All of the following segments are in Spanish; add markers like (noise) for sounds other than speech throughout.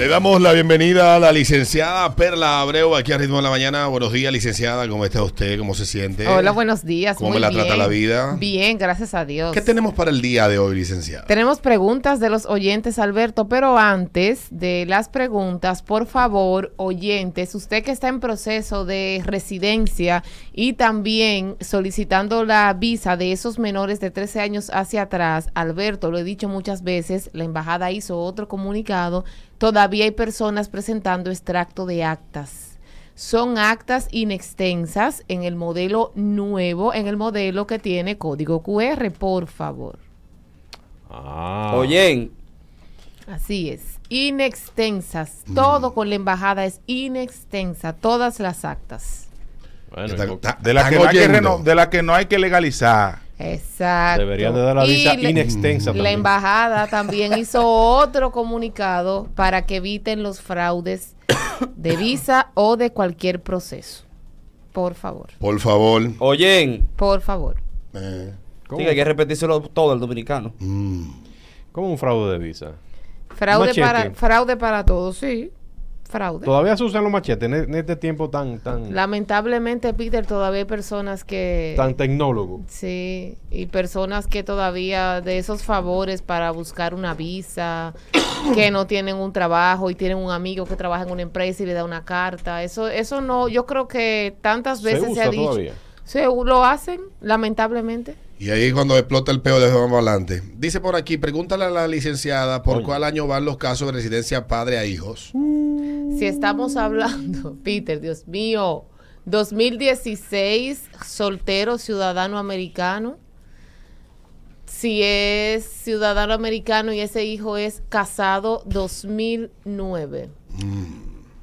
Le damos la bienvenida a la licenciada Perla Abreu aquí a Ritmo de la Mañana. Buenos días, licenciada. ¿Cómo está usted? ¿Cómo se siente? Hola, buenos días. ¿Cómo Muy me la bien. trata la vida? Bien, gracias a Dios. ¿Qué tenemos para el día de hoy, licenciada? Tenemos preguntas de los oyentes, Alberto, pero antes de las preguntas, por favor, oyentes, usted que está en proceso de residencia y también solicitando la visa de esos menores de 13 años hacia atrás, Alberto, lo he dicho muchas veces, la embajada hizo otro comunicado, todavía hay personas presentando extracto de actas. Son actas inextensas en el modelo nuevo, en el modelo que tiene código QR, por favor. Ah. Oye, Así es, inextensas. Todo con la embajada es inextensa, todas las actas. Bueno, Está- y- está- De la, están que no hay que oyendo. reno- de la que no hay que legalizar. Exacto. deberían de dar la Y visa le- inextensa La embajada también hizo otro comunicado para que eviten los fraudes de visa o de cualquier proceso. Por favor, Por favor. oye, por favor. Eh, ¿Cómo, sí, que hay que repetírselo todo al dominicano. mm. cómo un fraude de visa? Fraude Machete. para, fraude para todos, sí. Fraude. Todavía se usan los machetes en, en este tiempo tan tan Lamentablemente, Peter, todavía hay personas que... tan tecnólogo. Sí, y personas que todavía de esos favores para buscar una visa, (coughs) que no tienen un trabajo y tienen un amigo que trabaja en una empresa y le da una carta. Eso eso no, yo creo que tantas veces se, usa ha dicho. todavía. Se lo hacen, lamentablemente. Y ahí cuando explota el peo de vamos adelante. Dice por aquí, pregúntale a la licenciada por Oye. cuál año van los casos de residencia padre a hijos. Si estamos hablando, (laughs) Peter, Dios mío, 2016, soltero, ciudadano americano. Si es ciudadano americano y ese hijo es casado, 2009.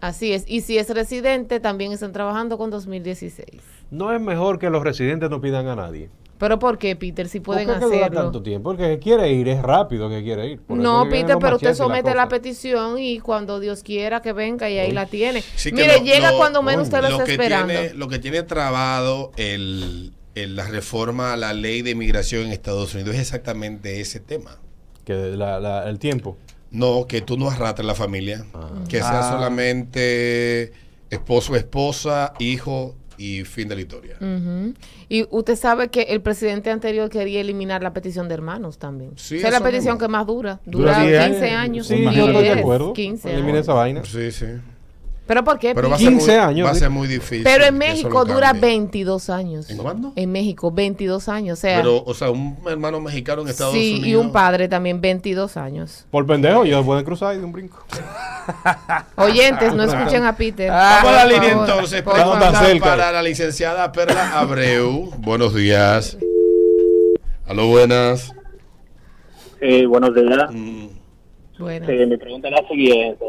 Así es. Y si es residente, también están trabajando con 2016. No es mejor que los residentes no pidan a nadie. ¿Pero por qué, Peter? Si pueden ¿Por qué que dura hacerlo. tanto tiempo? Porque que quiere ir, es rápido que quiere ir. Por No, Peter, pero usted somete la cosa. petición y cuando Dios quiera que venga y ahí la tiene. Sí Mire, lo- llega lo- cuando menos usted lo lo está que esperando. Tiene, lo que tiene trabado el, el- la reforma a la ley de inmigración en Estados Unidos es exactamente ese tema. Que la- la- el tiempo. No, que tú no arrastres la familia. Ah. Que sea Ah. solamente esposo, esposa, hijo y fin de la historia. Ujú. Y usted sabe que el presidente anterior quería eliminar la petición de hermanos también. Sí, Esa es la petición mismo. que más dura. Dura Dura 10 15 años. Sí, Imagínate. yo estoy de 10, acuerdo. 15 Elimine años. esa vaina. Sí, sí. ¿Pero por qué? Pero va a Peter? ser, 15 muy, años, va a sí. ser muy difícil. Pero en México dura cambie. 22 años. ¿En cuándo? En México, 22 años. O sea, Pero, o sea, un hermano mexicano en Estados sí, Unidos. y un padre también, 22 años. Por pendejo, ellos pueden cruzar y de un brinco. Oyentes, no (laughs) escuchen a Peter. Vamos a la línea favor, entonces. Pregunta para la licenciada Perla Abreu. Buenos días. Aló, buenas. Sí, buenos días. Mm, Bueno, Sí, mi pregunta es la siguiente.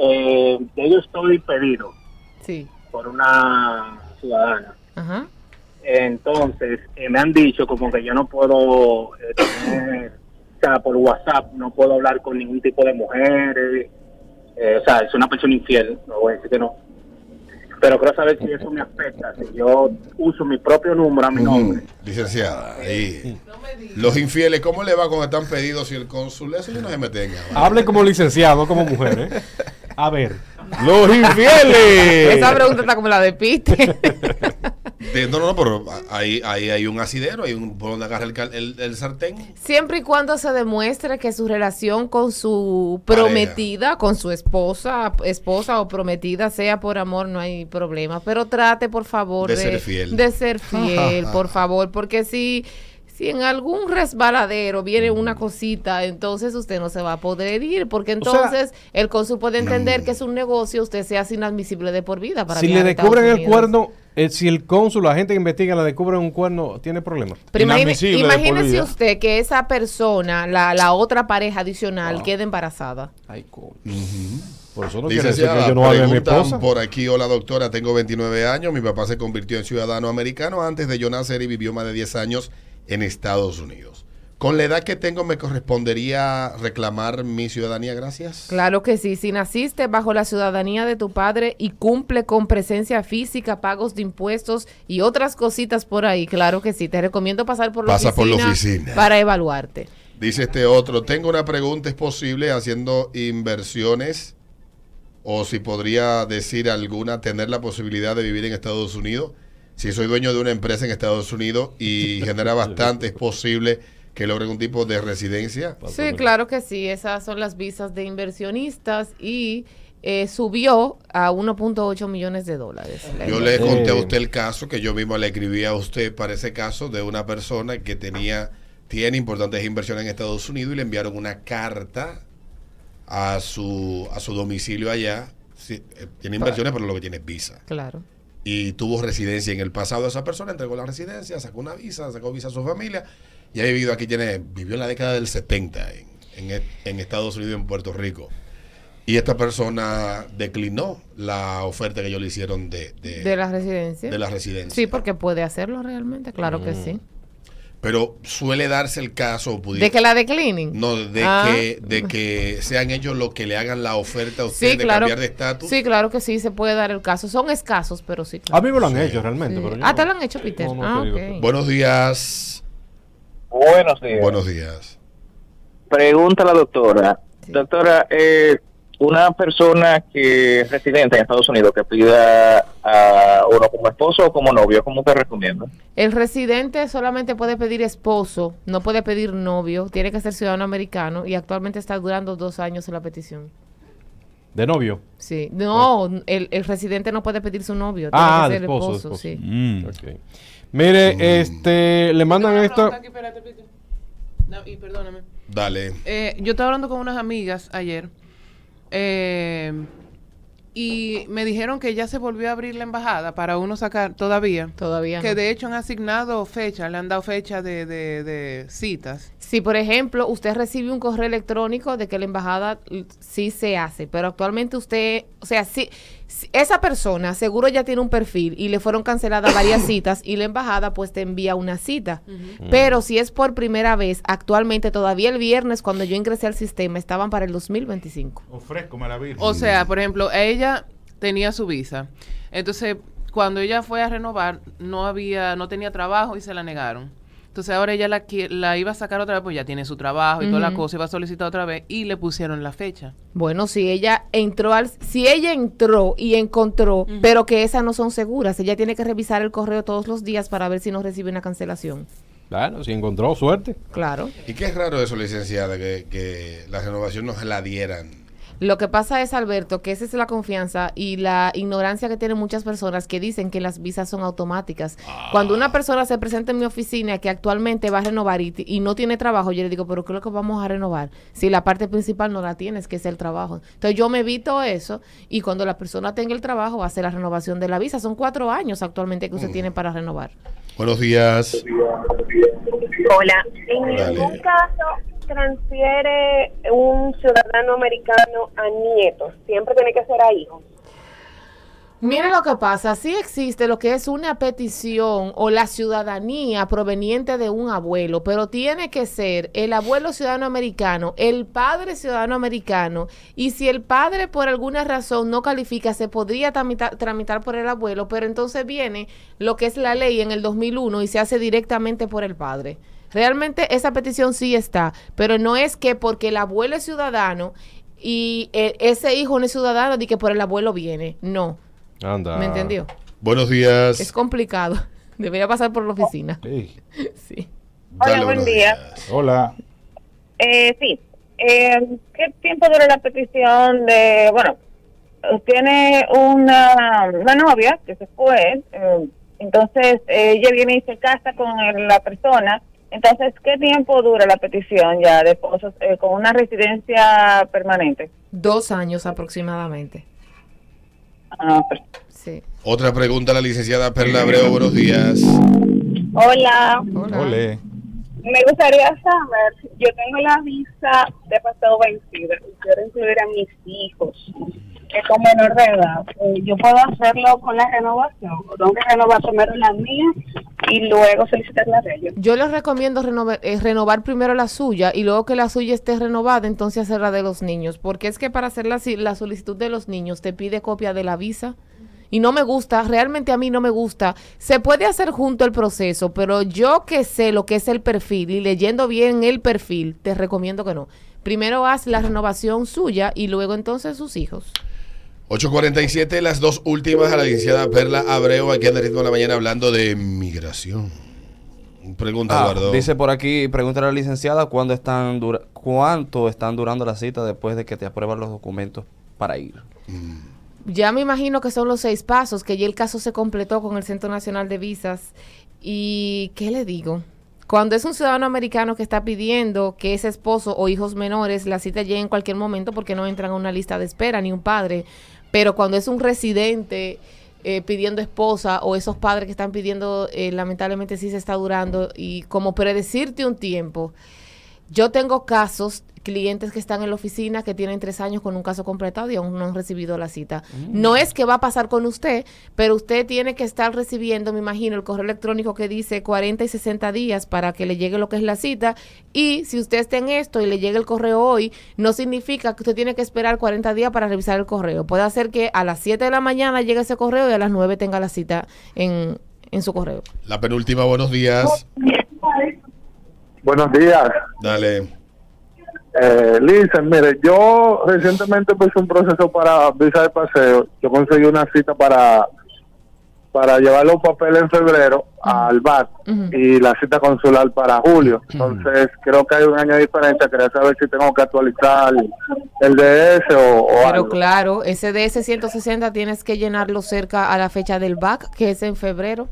Eh, yo estoy pedido sí. por una ciudadana. Ajá. Entonces, eh, me han dicho como que yo no puedo eh, tener, o sea, por WhatsApp no puedo hablar con ningún tipo de mujeres. Eh, o sea, es una persona infiel, no voy a decir que no. Pero quiero saber si eso me afecta, si yo uso mi propio número a mi nombre. mm, licenciada, ahí. Los infieles, ¿cómo le va cuando están pedidos si el cónsul? Eso yo no se me tenga. Hable como licenciado, no como mujer, ¿eh? A ver. ¡Los infieles! Esa pregunta está como la de Peter. (laughs) De- no, no, no, pero ahí, ahí hay un asidero, hay un por donde agarra el, el, el sartén. Siempre y cuando se demuestre que su relación con su Pareja. prometida, con su esposa, esposa o prometida, sea por amor, no hay problema. Pero trate, por favor, De ser fiel. de ser fiel, por favor, porque si, si en algún resbaladero viene una cosita, entonces usted no se va a poder ir, porque sea, entonces el cónsul puede entender que es un negocio, usted se hace inadmisible de por vida. Para Si le descubren el cuerno, eh, si el cónsul, la gente que investiga, le descubren un cuerno, tiene problemas. Pero imagine- imagínese usted que esa persona, la, la otra pareja adicional, quede embarazada. Ay, coño. Por eso no quiere decir Licenciada, que yo no hable mi esposa. por aquí, hola doctora, tengo 29 años, mi papá se convirtió en ciudadano americano antes de yo nacer y vivió más de 10 años en Estados Unidos. Con la edad que tengo, ¿me correspondería reclamar mi ciudadanía? Gracias. Claro que sí, si naciste bajo la ciudadanía de tu padre y cumple con presencia física, pagos de impuestos y otras cositas por ahí, claro que sí, te recomiendo pasar por la, Pasa por oficina, la oficina. para evaluarte. Dice este otro, tengo una pregunta, ¿es posible haciendo inversiones o si podría decir alguna, tener la posibilidad de vivir en Estados Unidos. Si soy dueño de una empresa en Estados Unidos y genera bastante, es posible que logren un tipo de residencia. Sí, claro que sí. Esas son las visas de inversionistas y eh, subió a 1.8 millones de dólares. la Yo le conté a usted el caso que yo mismo le escribí a usted para ese caso de una persona que tenía tiene importantes inversiones en Estados Unidos y le enviaron una carta a su a su domicilio allá. Sí, eh, tiene inversiones, pero lo que tiene es visa. Claro. Y tuvo residencia en el pasado. Esa persona entregó la residencia, sacó una visa, sacó visa a su familia y ha vivido aquí. Tiene, vivió en la década del 70 en, en, en Estados Unidos y en Puerto Rico. Y esta persona declinó la oferta que ellos le hicieron de, de, De la residencia. de la residencia. Sí, porque puede hacerlo realmente, claro que sí. Pero suele darse el caso, pudi- ¿De que la declinen? no, de, Ah. que, de que sean ellos los que le hagan la oferta a usted Sí, de claro. cambiar de estatus. Sí, claro que sí, se puede dar el caso. Son escasos, pero sí. A Claro. mí me lo han Sí. hecho realmente. Sí. Pero yo Ah, no- ¿te lo han hecho, Peter? No, no ah, te digo, ok. pero- Buenos días. Buenos días. Buenos días. Pregunta a la doctora. Sí. Doctora, eh, una persona que es residente en Estados Unidos que pida a uno como esposo o como novio, ¿cómo te recomienda? El residente solamente puede pedir esposo, no puede pedir novio, tiene que ser ciudadano americano y actualmente está durando dos años en la petición. De novio. Sí, no, el, el residente no puede pedir su novio, tiene Ah, que de ser esposo, esposo, de esposo. sí. Mm. Ok. Mire, este, le mandan esto. aquí, espérate, y perdóname. Dale. Eh, yo estaba hablando con unas amigas ayer eh, y me dijeron que ya se volvió a abrir la embajada para uno sacar todavía. Todavía Que no. de hecho han asignado fecha, le han dado fecha de, de, de citas. Si, por ejemplo, usted recibe un correo electrónico de que la embajada sí se hace, pero actualmente usted, o sea, si, si esa persona seguro ya tiene un perfil y le fueron canceladas varias (coughs) citas y la embajada pues te envía una cita. Pero si es por primera vez, actualmente todavía el viernes cuando yo ingresé al sistema estaban para el 2025. Ofrezco la Virgen. O sea, por ejemplo, ella tenía su visa. Entonces, cuando ella fue a renovar, no había, no tenía trabajo y se la negaron. Entonces ahora ella la, la iba a sacar otra vez, pues ya tiene su trabajo y toda la cosa, iba a solicitar otra vez y le pusieron la fecha. Bueno, si ella entró al, si ella entró y encontró, pero que esas no son seguras, ella tiene que revisar el correo todos los días para ver si no recibe una cancelación. Claro, si encontró suerte. Claro. ¿Y qué es raro eso, licenciada, que, que la renovación no se la dieran? Lo que pasa es, Alberto, que esa es la confianza y la ignorancia que tienen muchas personas que dicen que las visas son automáticas. Cuando una persona se presenta en mi oficina que actualmente va a renovar y, y no tiene trabajo, yo le digo, pero ¿qué es lo que vamos a renovar? Si la parte principal no la tienes, que es el trabajo. Entonces yo me evito eso y cuando la persona tenga el trabajo hace la renovación de la visa. Son cuatro años actualmente que usted tiene para renovar. Buenos días. Hola. En Dale. ningún caso transfiere un ciudadano americano a nietos. Siempre tiene que ser a hijos. Mire lo que pasa, sí existe lo que es una petición o la ciudadanía proveniente de un abuelo, pero tiene que ser el abuelo ciudadano americano, el padre ciudadano americano, y si el padre por alguna razón no califica, se podría tramitar, tramitar por el abuelo, pero entonces viene lo que es la ley en el 2001 y se hace directamente por el padre. Realmente esa petición sí está, pero no es que porque el abuelo es ciudadano y eh, ese hijo no es ciudadano, ni que por el abuelo viene, no. Anda. ¿Me entendió? Buenos días. Es complicado. (laughs) Debería pasar por la oficina. Sí. (laughs) Hola, buen día. días. Hola. Eh, sí. Eh, ¿Qué tiempo dura la petición de, bueno, tiene una, una novia que se fue, eh, entonces eh, ella viene y se casa con la persona, entonces, ¿qué tiempo dura la petición ya de esposos eh, con una residencia permanente? Dos años aproximadamente. Ah, perfecto. Sí. Otra pregunta a la licenciada Perla Abreu. Buenos días. Hola, Hola. Me gustaría saber, yo tengo la visa de pasado vencida, y quiero incluir a mis hijos, que con menor de edad, Eh, ¿yo puedo hacerlo con la renovación? ¿O tengo que renovar primero la mía y luego solicitar la de ellos? Yo les recomiendo renovar, eh, renovar primero la suya y luego que la suya esté renovada, entonces hacer la de los niños. Porque es que para hacer la, la solicitud de los niños te pide copia de la visa. Y no me gusta, realmente a mí no me gusta. Se puede hacer junto el proceso, pero yo que sé lo que es el perfil y leyendo bien el perfil, te recomiendo que no. Primero haz la renovación suya y luego entonces sus hijos. 8.47, las dos últimas a la licenciada Perla Abreu, aquí en el ritmo de la mañana hablando de migración. Pregunta, Ah, Eduardo. dice por aquí, pregúntale a la licenciada cuándo están dura- cuánto están durando la cita después de que te aprueban los documentos para ir. Ya me imagino que son los seis pasos, que ya el caso se completó con el Centro Nacional de Visas. ¿Y qué le digo? Cuando es un ciudadano americano que está pidiendo que ese esposo o hijos menores la cita llegue en cualquier momento porque no entran a una lista de espera ni un padre, pero cuando es un residente eh, pidiendo esposa o esos padres que están pidiendo, eh, lamentablemente sí se está durando y como predecirte un tiempo. Yo tengo casos, clientes que están en la oficina que tienen tres años con un caso completado y aún no han recibido la cita. No es que va a pasar con usted, pero usted tiene que estar recibiendo, me imagino, el correo electrónico que dice 40 y 60 días para que le llegue lo que es la cita. Y si usted está en esto y le llegue el correo hoy, no significa que usted tiene que esperar 40 días para revisar el correo. Puede hacer que a las 7 de la mañana llegue ese correo y a las 9 tenga la cita en, en su correo. La penúltima, buenos días. Buenos días. Dale. Eh, Listen, mire, yo recientemente empecé un proceso para visa de paseo. Yo conseguí una cita para para llevar los papeles en febrero al BAC Ujú. y la cita consular para julio. Entonces, creo que hay un año de diferencia. Quería saber si tengo que actualizar el DS o, o Pero algo. claro, ese DS 160 tienes que llenarlo cerca a la fecha del BAC, que es en febrero.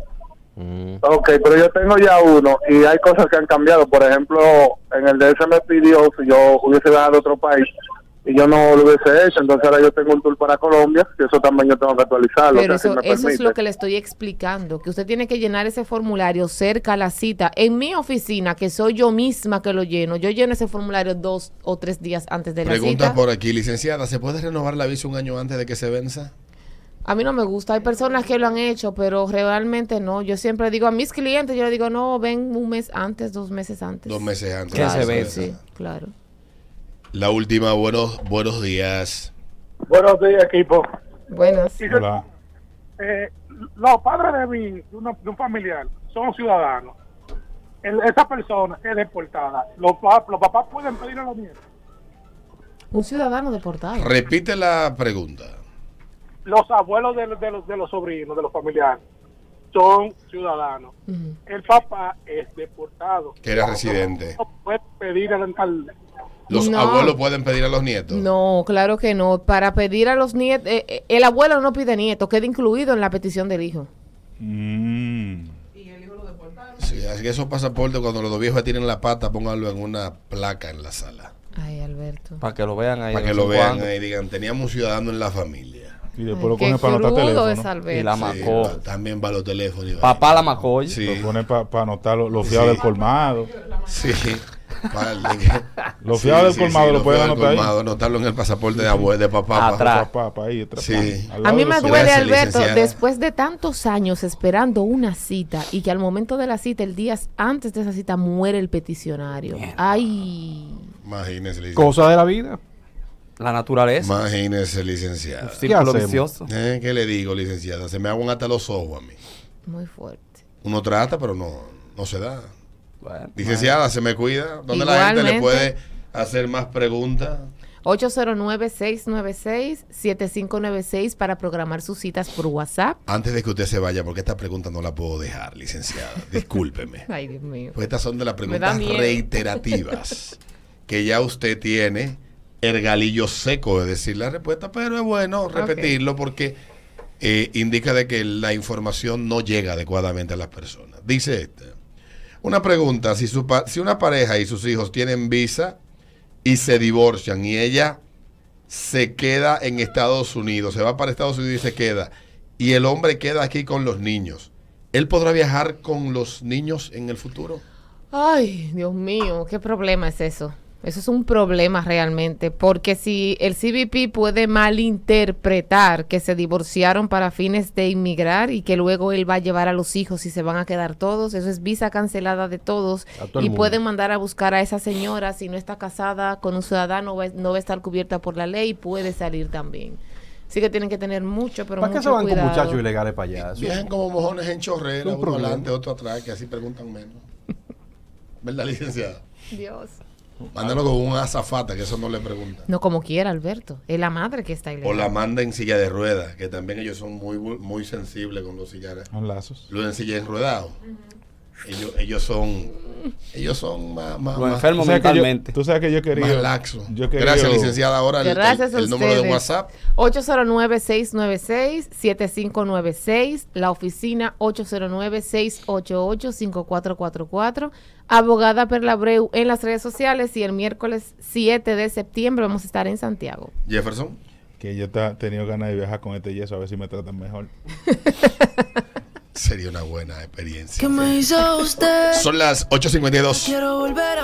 Mm. Ok, pero yo tengo ya uno y hay cosas que han cambiado. Por ejemplo, en el DS me pidió si yo hubiese viajado a otro país y yo no lo hubiese hecho. Entonces ahora yo tengo un tour para Colombia y eso también yo tengo que actualizarlo. Pero o sea, eso, si eso es lo que le estoy explicando, que usted tiene que llenar ese formulario cerca a la cita. En mi oficina, que soy yo misma que lo lleno, yo lleno ese formulario dos o tres días antes de la Pregunta cita. por aquí, licenciada, ¿se puede renovar la visa un año antes de que se venza? A mí no me gusta. Hay personas que lo han hecho, pero realmente no. Yo siempre digo a mis clientes, yo le digo, no, ven un mes antes, dos meses antes. Dos meses antes. Sí, claro. La última, buenos, buenos días. Buenos días, equipo. Buenas. Hola. Eh, los padres de, mi, de, una- de un familiar son ciudadanos. El- esa persona es deportada. Los, los papás pueden pedir a los nietos. Un ciudadano deportado. Repite la pregunta. Los abuelos de, los- de los, de los sobrinos, de los familiares, son ciudadanos. El papá es deportado. Que era residente. No puede pedir al, al- Los No. abuelos pueden pedir a los nietos. No, claro que no. Para pedir a los nietos, eh, eh, el abuelo no pide nietos, queda incluido en la petición del hijo. Mm. Sí, así que esos pasaportes, cuando los dos viejos ya tienen la pata, pónganlo en una placa en la sala. Ay, Alberto. Para que lo vean ahí. Para que lo vean cuando. ahí y digan, teníamos un ciudadano en la familia. Y después lo qué ponen para anotar teléfono. Y la Sí, macó. va- también va los teléfonos. Papá la macoy. Sí, Lo ponen para anotar los, los fiados Sí. del colmado. sí. Vale. (laughs) Los fiados del colmado lo pueden anotar ahí. colmado, anotarlo en el pasaporte de abuelo, de papá. Atrás. Pa, pa, pa, ahí, atrás, Sí. pa, A mí me duele, Gracias, Alberto, licenciada. después de tantos años esperando una cita y que al momento de la cita, el día antes de esa cita, muere el peticionario. Ay. Imagínese. Cosa de la vida. La naturaleza. Imagínese, licenciada. Círculo hacemos? vicioso. Eh, ¿Qué le digo, licenciada? Se me aguan hasta los ojos a mí. Muy fuerte. Uno trata, pero no, no se da. Bueno, Licenciada, se me cuida. ¿Dónde la gente le puede hacer más preguntas? 809-696-7596 para programar sus citas por WhatsApp. Antes de que usted se vaya, porque esta pregunta no la puedo dejar, licenciada. (laughs) Discúlpeme. Ay, Dios mío. Pues estas son de las preguntas reiterativas que ya usted tiene el galillo seco de decir la respuesta, pero es bueno repetirlo porque eh, indica de que la información no llega adecuadamente a las personas. Dice este, una pregunta, si, su pa- si una pareja y sus hijos tienen visa y se divorcian y ella se queda en Estados Unidos, se va para Estados Unidos y se queda, y el hombre queda aquí con los niños, ¿él podrá viajar con los niños en el futuro? Ay, Dios mío, ¿qué problema es eso? Eso es un problema realmente, porque si el CBP puede malinterpretar que se divorciaron para fines de inmigrar y que luego él va a llevar a los hijos y se van a quedar todos, eso es visa cancelada de todos todo y pueden mandar a buscar a esa señora si no está casada con un ciudadano va- no va a estar cubierta por la ley, puede salir también. Así que tienen que tener mucho, pero ¿Para qué se van con muchachos ilegales para allá? Viajan como mojones en chorrera, Un uno adelante, otro atrás, que así preguntan menos. ¿Verdad, licenciada? Dios. Mándalo con un azafata, que eso no le pregunta. No como quiera, Alberto. Es la madre que está ahí. O la manda en silla de ruedas, que también ellos son muy muy sensibles con los sillares. Con lazos. Lo en silla enruedado. Ellos, ellos son ellos son más, más, Lo más- enfermo Tú sabes que yo- mentalmente. Tú sabes que yo quería. más laxo. Yo quería- Gracias, licenciada. Ahora el, Gracias el- a el número de. WhatsApp. 809-696-7596, la oficina 809-688-5444, abogada Perlabreu en las redes sociales y el miércoles 7 de septiembre vamos a estar en Santiago. Jefferson. Que yo he tenido ganas de viajar con este yeso a ver si me tratan mejor. (laughs) Sería una buena experiencia. ¿Qué me hizo usted? Son las 8.52. Quiero volver a